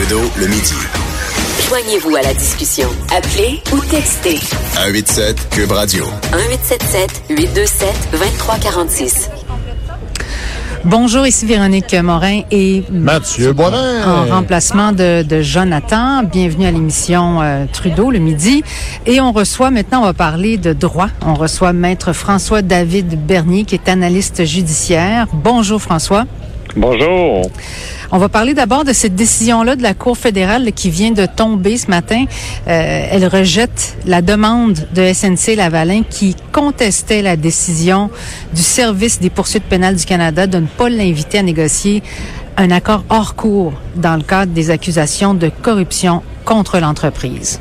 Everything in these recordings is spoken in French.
Trudeau le midi. Joignez-vous à la discussion. Appelez ou textez. 187 Cube Radio. 1877 827 2346. Bonjour, ici Véronique Morin et Mathieu Boivin. en remplacement de, de Jonathan. Bienvenue à l'émission euh, Trudeau le midi. Et on reçoit, maintenant on va parler de droit. On reçoit Maître François-David Bernier qui est analyste judiciaire. Bonjour François. Bonjour. On va parler d'abord de cette décision-là de la Cour fédérale qui vient de tomber ce matin. Euh, elle rejette la demande de SNC Lavalin qui contestait la décision du service des poursuites pénales du Canada de ne pas l'inviter à négocier un accord hors cours dans le cadre des accusations de corruption contre l'entreprise.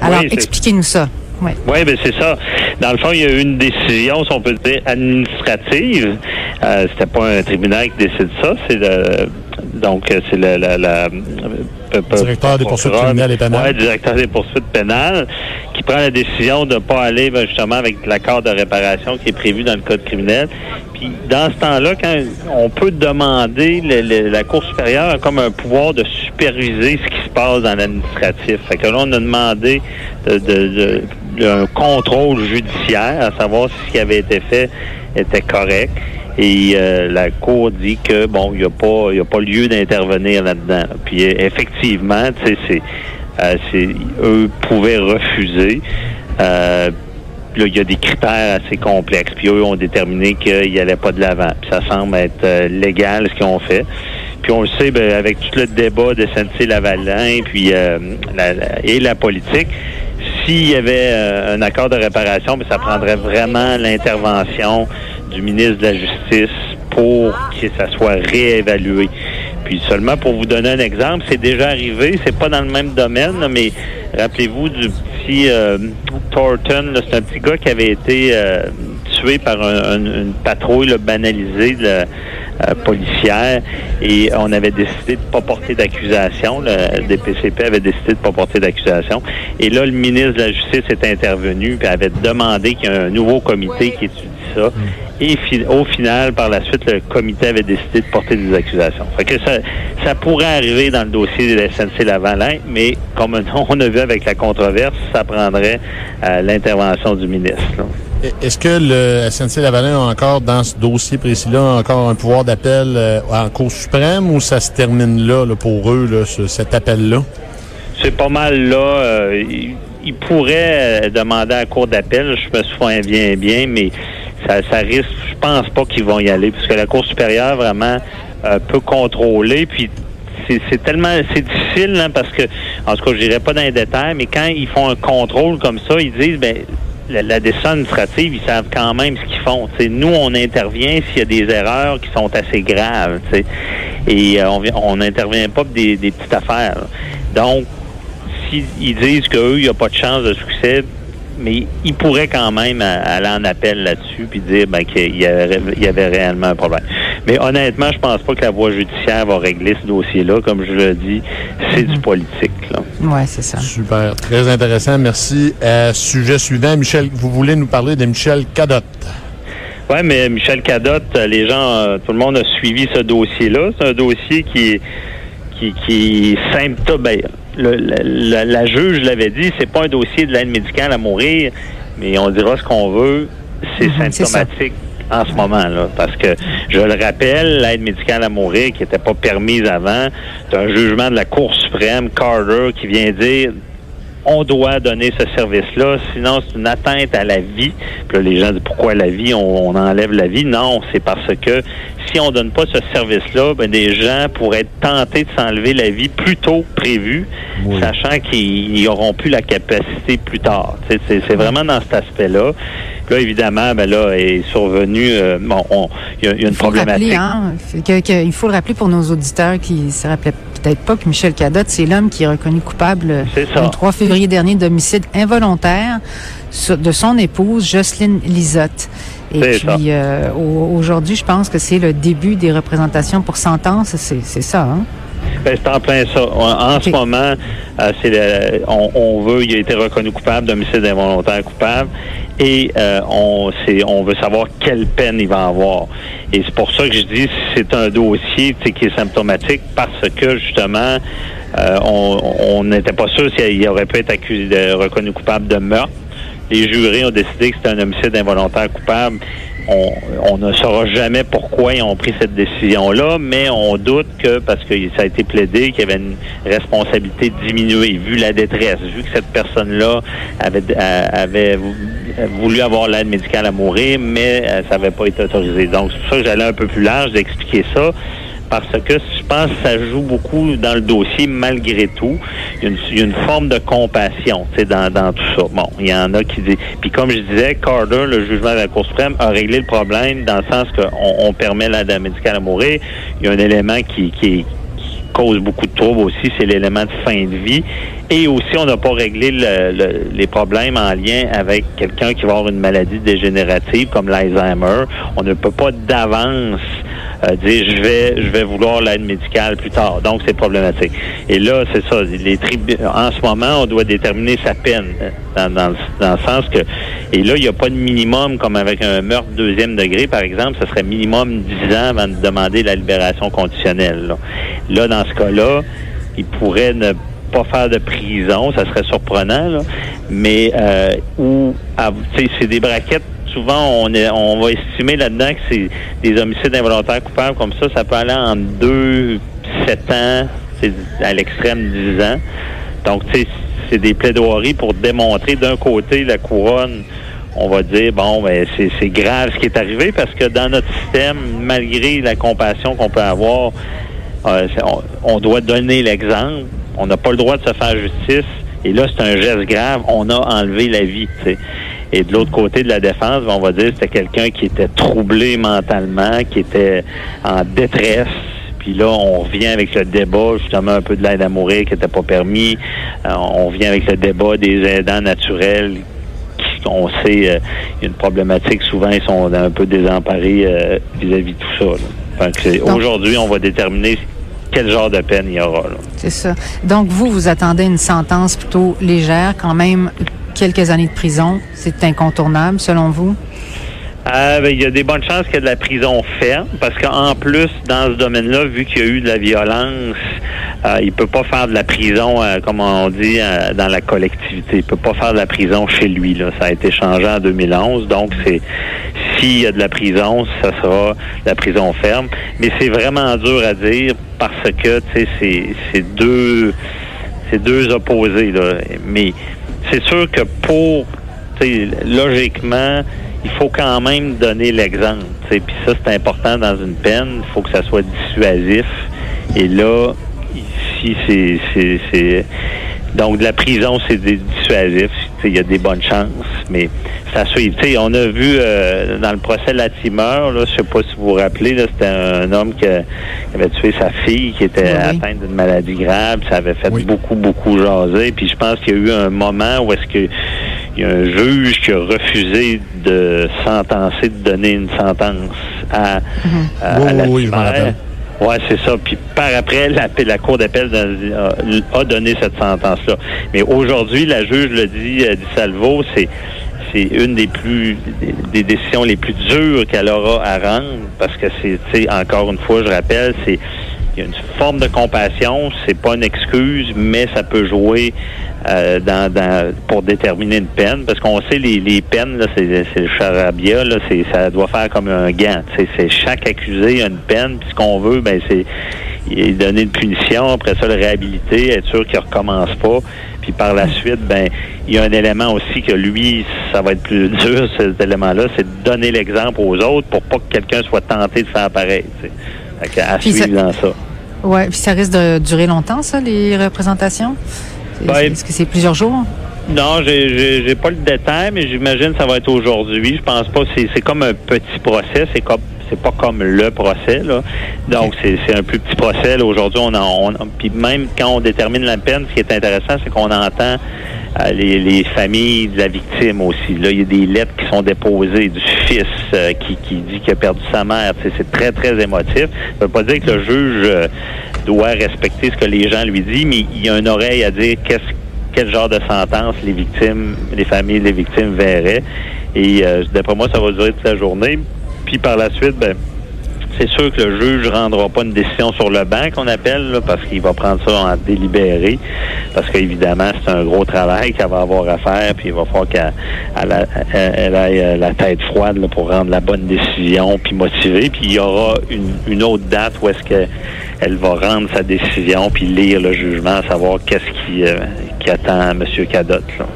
Alors, Oui, expliquez-nous ça. Oui. Oui, ben c'est ça. Dans le fond, il y a eu une décision, si on peut dire, administrative. Euh, C'était pas un tribunal qui décide ça, c'est le donc euh, c'est le la, la, euh, Directeur des poursuites criminelles et pénales. Ouais, directeur des poursuites pénales, qui prend la décision de ne pas aller ben, justement avec l'accord de réparation qui est prévu dans le code criminel. Puis dans ce temps-là, quand on peut demander, le- le- la Cour supérieure a comme un pouvoir de superviser ce qui se passe dans l'administratif. Fait que là, on a demandé de, de- de- de- un contrôle judiciaire, à savoir si ce qui avait été fait était correct. Et euh, la Cour dit que bon, il n'y a pas, il y a pas lieu d'intervenir là-dedans. Puis effectivement, tu sais, c'est, euh, eux pouvaient refuser. Euh, Là, il y a des critères assez complexes. Puis eux ont déterminé qu'ils n'allaient pas de l'avant. Puis ça semble être euh, légal ce qu'ils ont fait. Puis on le sait, ben, avec tout le débat de SNC-Lavalin puis, euh, la- la- et la politique, s'il y avait euh, un accord de réparation, ben, ça prendrait vraiment l'intervention du ministre de la Justice pour que ça soit réévalué. Puis seulement pour vous donner un exemple, c'est déjà arrivé, c'est pas dans le même domaine, mais rappelez-vous du petit euh, Thornton, c'est un petit gars qui avait été euh, tué par un- un- une patrouille banalisée euh, policière et on avait décidé de pas porter d'accusation. Le DPCP avait décidé de pas porter d'accusation. Et là, le ministre de la Justice est intervenu et avait demandé qu'il y ait un nouveau comité qui étudie ça. Et fi- au final, par la suite, le comité avait décidé de porter des accusations. Fait que ça, ça pourrait arriver dans le dossier de la SNC Lavalin, mais comme on a vu avec la controverse, ça prendrait euh, l'intervention du ministre. Est-ce que le SNC Lavalin a encore, dans ce dossier précis-là, encore un pouvoir d'appel euh, en Cour suprême ou ça se termine là, là, pour eux, là, ce- cet appel-là? C'est pas mal là. euh, il, il pourrait euh, demander à la cour d'appel, je me souviens bien, bien, mais ça, risque, je pense pas qu'ils vont y aller, parce que la Cour supérieure vraiment euh, peut contrôler, puis c'est tellement c'est difficile hein, parce que en tout cas je dirais pas dans les détails, mais quand ils font un contrôle comme ça, ils disent ben la, décision administrative, ils savent quand même ce qu'ils font. Nous, on intervient s'il y a des erreurs qui sont assez graves. t'sais. Et euh, on n'intervient pas pour des, des petites affaires. Donc, s'ils disent qu'eux, il n'y a pas de chance de succès, mais ils pourraient quand même euh, aller en appel là-dessus puis dire ben, qu'il y, avait, il y avait réellement un problème. Mais honnêtement, je pense pas que la voie judiciaire va régler ce dossier-là. Comme je le dis, c'est du politique. Là. Oui, c'est ça. Super, très intéressant, merci. Euh, sujet suivant, Michel, vous voulez nous parler de Michel Cadotte? Oui, mais Michel Cadotte, euh, les gens, tout le monde a suivi ce dossier-là. C'est un dossier qui est qui, qui symptôme. Le- la, la- la juge l'avait dit, c'est pas un dossier de l'aide médicale à mourir, mais on dira ce qu'on veut, c'est Mhm, symptomatique en ce moment-là. Parce que, je le rappelle, l'aide médicale à mourir qui n'était pas permise avant, c'est un jugement de la Cour suprême, Carter, qui vient dire on doit donner ce service-là, sinon c'est une atteinte à la vie. Puis là, les gens disent pourquoi la vie, on, on enlève la vie? Non, c'est parce que si on donne pas ce service-là, ben, des gens pourraient être tentés de s'enlever la vie plus tôt que prévu, Oui. sachant qu'ils n'auront plus la capacité plus tard. C'est c'est vraiment dans cet aspect-là. Puis Là, évidemment, ben là, est survenu, euh, bon, on- il y, a- il y a une Il faut le problématique. rappeler, hein, que- que- il faut le rappeler pour nos auditeurs qui ne se rappelaient peut-être pas que Michel Cadotte, c'est l'homme qui est reconnu coupable le 3 février dernier d'homicide involontaire de son épouse, Jocelyne Lisotte. Et puis, euh, au- aujourd'hui, je pense que c'est le début des représentations pour sentence. C'est c'est ça, hein? Ben, c'est en plein ça. En ce moment, euh, c'est on, veut, il a été reconnu coupable d'homicide involontaire coupable et euh, on, on veut savoir quelle peine il va avoir. Et c'est pour ça que je dis c'est un dossier qui est symptomatique parce que justement, euh, on n'était pas sûr s'il aurait pu être accusé, reconnu coupable de meurtre. Les jurés ont décidé que c'était un homicide involontaire coupable on, ne saura jamais pourquoi ils ont pris cette décision-là, mais on doute que, parce que ça a été plaidé, qu'il y avait une responsabilité diminuée, vu la détresse, vu que cette personne-là avait, avait voulu avoir l'aide médicale à mourir, mais euh, ça n'avait pas été autorisé. Donc, c'est pour ça que j'allais un peu plus large d'expliquer ça parce que je pense que ça joue beaucoup dans le dossier malgré tout. Il y a une, forme de compassion dans, dans tout ça. Bon, il y en a qui disent... Puis comme je disais, Carter, le jugement de la Cour suprême, a réglé le problème dans le sens qu'on on permet l'aide médicale à mourir. Il y a un élément qui, qui, cause beaucoup de troubles aussi, c'est l'élément de fin de vie. Et aussi, on n'a pas réglé les problèmes en lien avec quelqu'un qui va avoir une maladie dégénérative comme l'Alzheimer. On ne peut pas d'avance euh, dire je vais je vais vouloir l'aide médicale plus tard. Donc c'est problématique. Et là, c'est ça. Les en ce moment, on doit déterminer sa peine euh, dans, le, sens que et là, il n'y a pas de minimum comme avec un meurtre deuxième degré, par exemple, ce serait minimum 10 ans avant de demander la libération conditionnelle. Là, là dans ce cas-là, il pourrait ne pas faire de prison, ça serait surprenant, là, mais euh, ou c'est des braquettes souvent, on, va estimer là-dedans que c'est des homicides involontaires coupables comme ça, ça peut aller en 2, 7 ans, à l'extrême 10 ans. Donc, c'est des plaidoiries pour démontrer d'un côté la couronne on va dire, bon, ben, c'est grave ce qui est arrivé parce que dans notre système, malgré la compassion qu'on peut avoir, euh, on, doit donner l'exemple. On n'a pas le droit de se faire justice. Et là, c'est un geste grave. On a enlevé la vie. sais. Et de l'autre côté de la défense, on va dire c'était quelqu'un qui était troublé mentalement, qui était en détresse. Puis là, on revient avec le débat, justement, un peu de l'aide à mourir qui n'était pas permis. Euh, on revient avec le débat des aidants naturels on sait, il y a une problématique, souvent, ils sont un peu désemparés euh, vis-à-vis de tout ça. Aujourd'hui, on va déterminer quel genre de peine il y aura. C'est ça. Donc, vous, vous attendez une sentence plutôt légère, quand même quelques années de prison, c'est incontournable selon vous? Euh, ben, il y a des bonnes chances qu'il y ait de la prison ferme, parce qu'en plus, dans ce domaine-là, vu qu'il y a eu de la violence, euh, il peut pas faire de la prison, euh, comme on dit, euh, dans la collectivité. Il peut pas faire de la prison chez lui. Ça a été changé en 2011, donc c'est s'il y a de la prison, ça sera de la prison ferme. Mais c'est vraiment dur à dire parce que c'est deux c'est deux opposés. Là. Mais c'est sûr que pour, logiquement, il faut quand même donner l'exemple. Puis ça, c'est important dans une peine. Il faut que ça soit dissuasif. Et là, ici, c'est... Donc, de la prison, c'est dissuasif. Il y a des bonnes chances, mais ça suit. on a vu euh, dans le procès Latimer, là, je sais pas si vous vous rappelez, c'était un homme qui, avait tué sa fille, qui était atteinte d'une maladie grave. Ça avait fait beaucoup, beaucoup jaser. Puis je pense qu'il y a eu un moment où est-ce que il y a un juge qui a refusé de sentencer, de donner une sentence à, mm-hmm. à, oui, c'est ça. Puis par après, la, la Cour d'appel a, donné cette sentence-là. Mais aujourd'hui, la juge le dit, euh, dit Salvo, c'est c'est une des plus des, décisions les plus dures qu'elle aura à rendre parce que c'est encore une fois je rappelle c'est il y a une forme de compassion, c'est pas une excuse, mais ça peut jouer euh, dans, pour déterminer une peine, parce qu'on sait les, peines, c'est, le charabia, ça doit faire comme un gant. C'est, chaque accusé a une peine, puis ce qu'on veut, ben c'est donner une punition, après ça le réhabiliter, être sûr qu'il recommence pas. Puis par la suite, ben il y a un élément aussi que lui, ça va être plus dur, cet élément-là, c'est de donner l'exemple aux autres pour pas que quelqu'un soit tenté de faire pareil. À, suivre dans ça. Oui, puis ça risque de durer longtemps, ça, les représentations? Ben, Est-ce que c'est plusieurs jours? Non, j'ai pas le détail, mais j'imagine que ça va être aujourd'hui. Je pense pas. C'est comme un petit procès. C'est comme c'est pas comme le procès là. Donc c'est un plus petit procès. Aujourd'hui, on, on, puis même quand on détermine la peine, ce qui est intéressant, c'est qu'on entend les, les, familles de la victime aussi. Là, il y a des lettres qui sont déposées du fils euh, qui, qui dit qu'il a perdu sa mère. C'est très très émotif. Ça veut pas dire que le juge euh, doit respecter ce que les gens lui disent, mais il a une oreille à dire qu'est-ce quel genre de sentence les victimes, les familles des victimes verraient. Et euh, d'après moi, ça va durer toute la journée. Puis par la suite, ben, c'est sûr que le juge ne rendra pas une décision sur le banc qu'on appelle, parce qu'il va prendre ça en délibéré. Parce qu'évidemment, c'est un gros travail qu'elle va avoir à faire, puis il va falloir qu'elle elle, ait euh, la tête froide pour rendre la bonne décision, puis motiver. Puis il y aura une, autre date où est-ce qu'elle va rendre sa décision, puis lire le jugement, savoir qu'est-ce qui, euh, qui attend M. Cadotte. Là.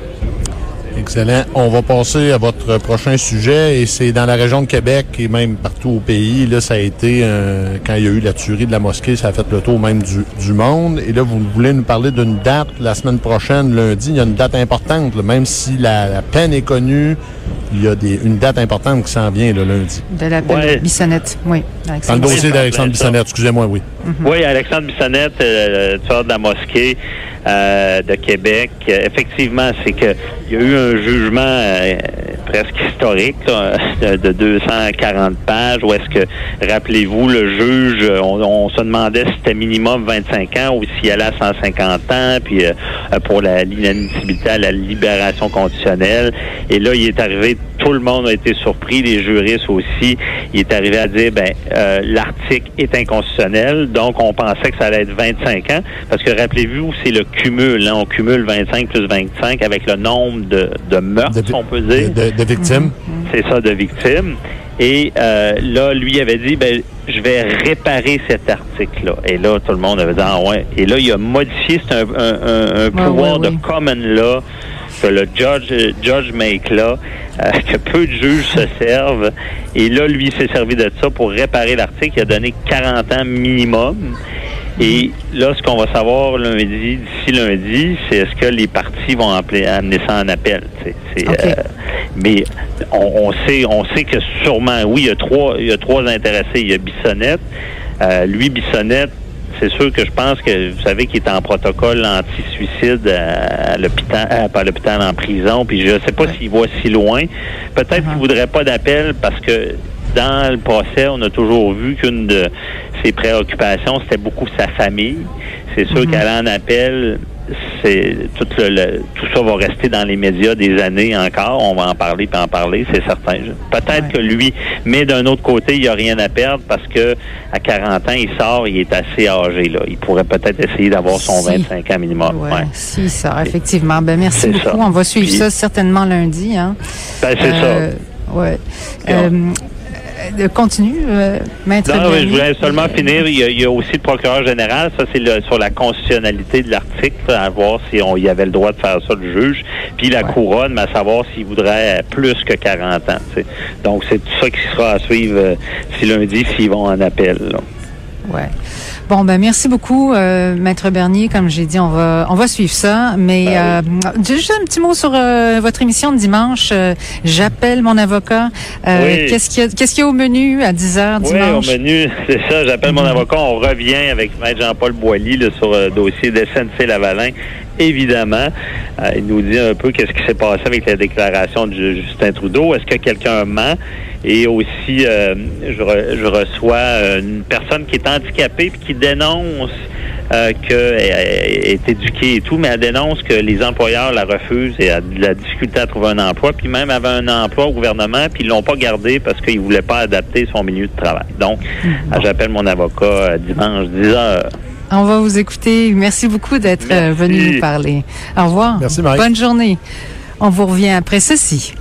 Excellent. On va passer à votre prochain sujet et c'est dans la région de Québec et même partout au pays. Là, ça a été, euh, quand il y a eu la tuerie de la mosquée, ça a fait le tour même du, monde. Et là, vous voulez nous parler d'une date la semaine prochaine, lundi. Il y a une date importante, même si la, peine est connue. Il y a des, une date importante qui s'en vient le lundi. De la peine Bissonnette, oui. Dans le dossier d'Alexandre Bissonnette, excusez-moi, oui. Oui, Alexandre Bissonnette, euh, tueur de la mosquée. Euh, de Québec. effectivement, c'est que il y a eu un jugement euh, presque historique de, 240 pages où est-ce que, rappelez-vous, le juge, on, se demandait si c'était minimum 25 ans ou s'il allait à 150 ans, puis euh, pour l'inadmissibilité à la libération conditionnelle. Et là, il est arrivé, tout le monde a été surpris, les juristes aussi. Il est arrivé à dire, ben, l'article est inconstitutionnel, donc on pensait que ça allait être 25 ans, parce que rappelez-vous, c'est le cumule. Hein. on cumule 25 plus 25 avec le nombre de, de meurtres, on peut dire. De, victimes? Mhm. C'est ça, de victimes. Et euh, là, lui avait dit, ben, je vais réparer cet article-là. Et là, tout le monde avait dit, ah ouais. Et là, il a modifié, c'est un, pouvoir de common law que le judge, judge make là, euh, que peu de juges se servent. Et là, lui, s'est servi de ça pour réparer l'article. Il a donné 40 ans minimum. Et là, ce qu'on va savoir lundi, d'ici lundi, c'est est-ce que les partis vont amener ça en appel. Euh, mais on, sait, on sait que sûrement, oui, il y a trois, il y a trois intéressés. Il y a Bissonnette. Euh, lui, Bissonnette, c'est sûr que je pense que vous savez qu'il est en protocole anti-suicide à, l'hôpital, pas à l'hôpital en prison. Puis je ne sais pas s'il va si loin. Peut-être qu'il qu'il voudrait pas d'appel parce que dans le procès, on a toujours vu qu'une de ses préoccupations, c'était beaucoup sa famille. C'est sûr mhm. qu'elle en appelle, c'est tout, le, tout ça va rester dans les médias des années encore. On va en parler puis en parler, c'est certain. Peut-être que lui, mais d'un autre côté, il n'y a rien à perdre parce que à 40 ans, il sort, il est assez âgé. Là. Il pourrait peut-être essayer d'avoir son 25 ans minimum. Ouais, Si, sort, effectivement. Ben, merci beaucoup. On va suivre ça certainement lundi. Hein. Ben, c'est euh, ça. Ouais. Euh, euh, continue, euh, maître. Non, je voulais seulement finir. Il y, a, aussi le procureur général. Ça, c'est sur la constitutionnalité de l'article, à voir si on y avait le droit de faire ça, le juge. Puis la couronne, mais à savoir s'il voudrait plus que 40 ans. Donc, c'est tout ça qui sera à suivre euh, si lundi, s'ils vont en appel. Là. Ouais. Bon, ben merci beaucoup, euh, Maître Bernier. Comme j'ai dit, on va on va suivre ça. Mais ben euh, juste un petit mot sur euh, votre émission de dimanche. Euh, j'appelle mon avocat. Qu'est-ce qu'il y a qu'est-ce qu'il y a au menu à 10 h dimanche? Oui, au menu, c'est ça. J'appelle mon mhm. avocat. On revient avec Maître Jean-Paul Boilly sur le dossier de SNC Lavalin évidemment. il nous dit un peu qu'est-ce qui s'est passé avec la déclaration de Justin Trudeau. Est-ce que quelqu'un ment? Et aussi, euh, je, reçois euh, une personne qui est handicapée et qui dénonce euh, qu'elle est éduquée et tout, mais elle dénonce que les employeurs la refusent et a de la difficulté à trouver un emploi, puis même avait un emploi au gouvernement, puis ils l'ont pas gardé parce qu'ils voulaient pas adapter son milieu de travail. Donc, mm. j'appelle mon avocat dimanche 10 heures. On va vous écouter. Merci beaucoup d'être venu nous parler. Au revoir. Merci, Marie. Bonne journée. On vous revient après ceci.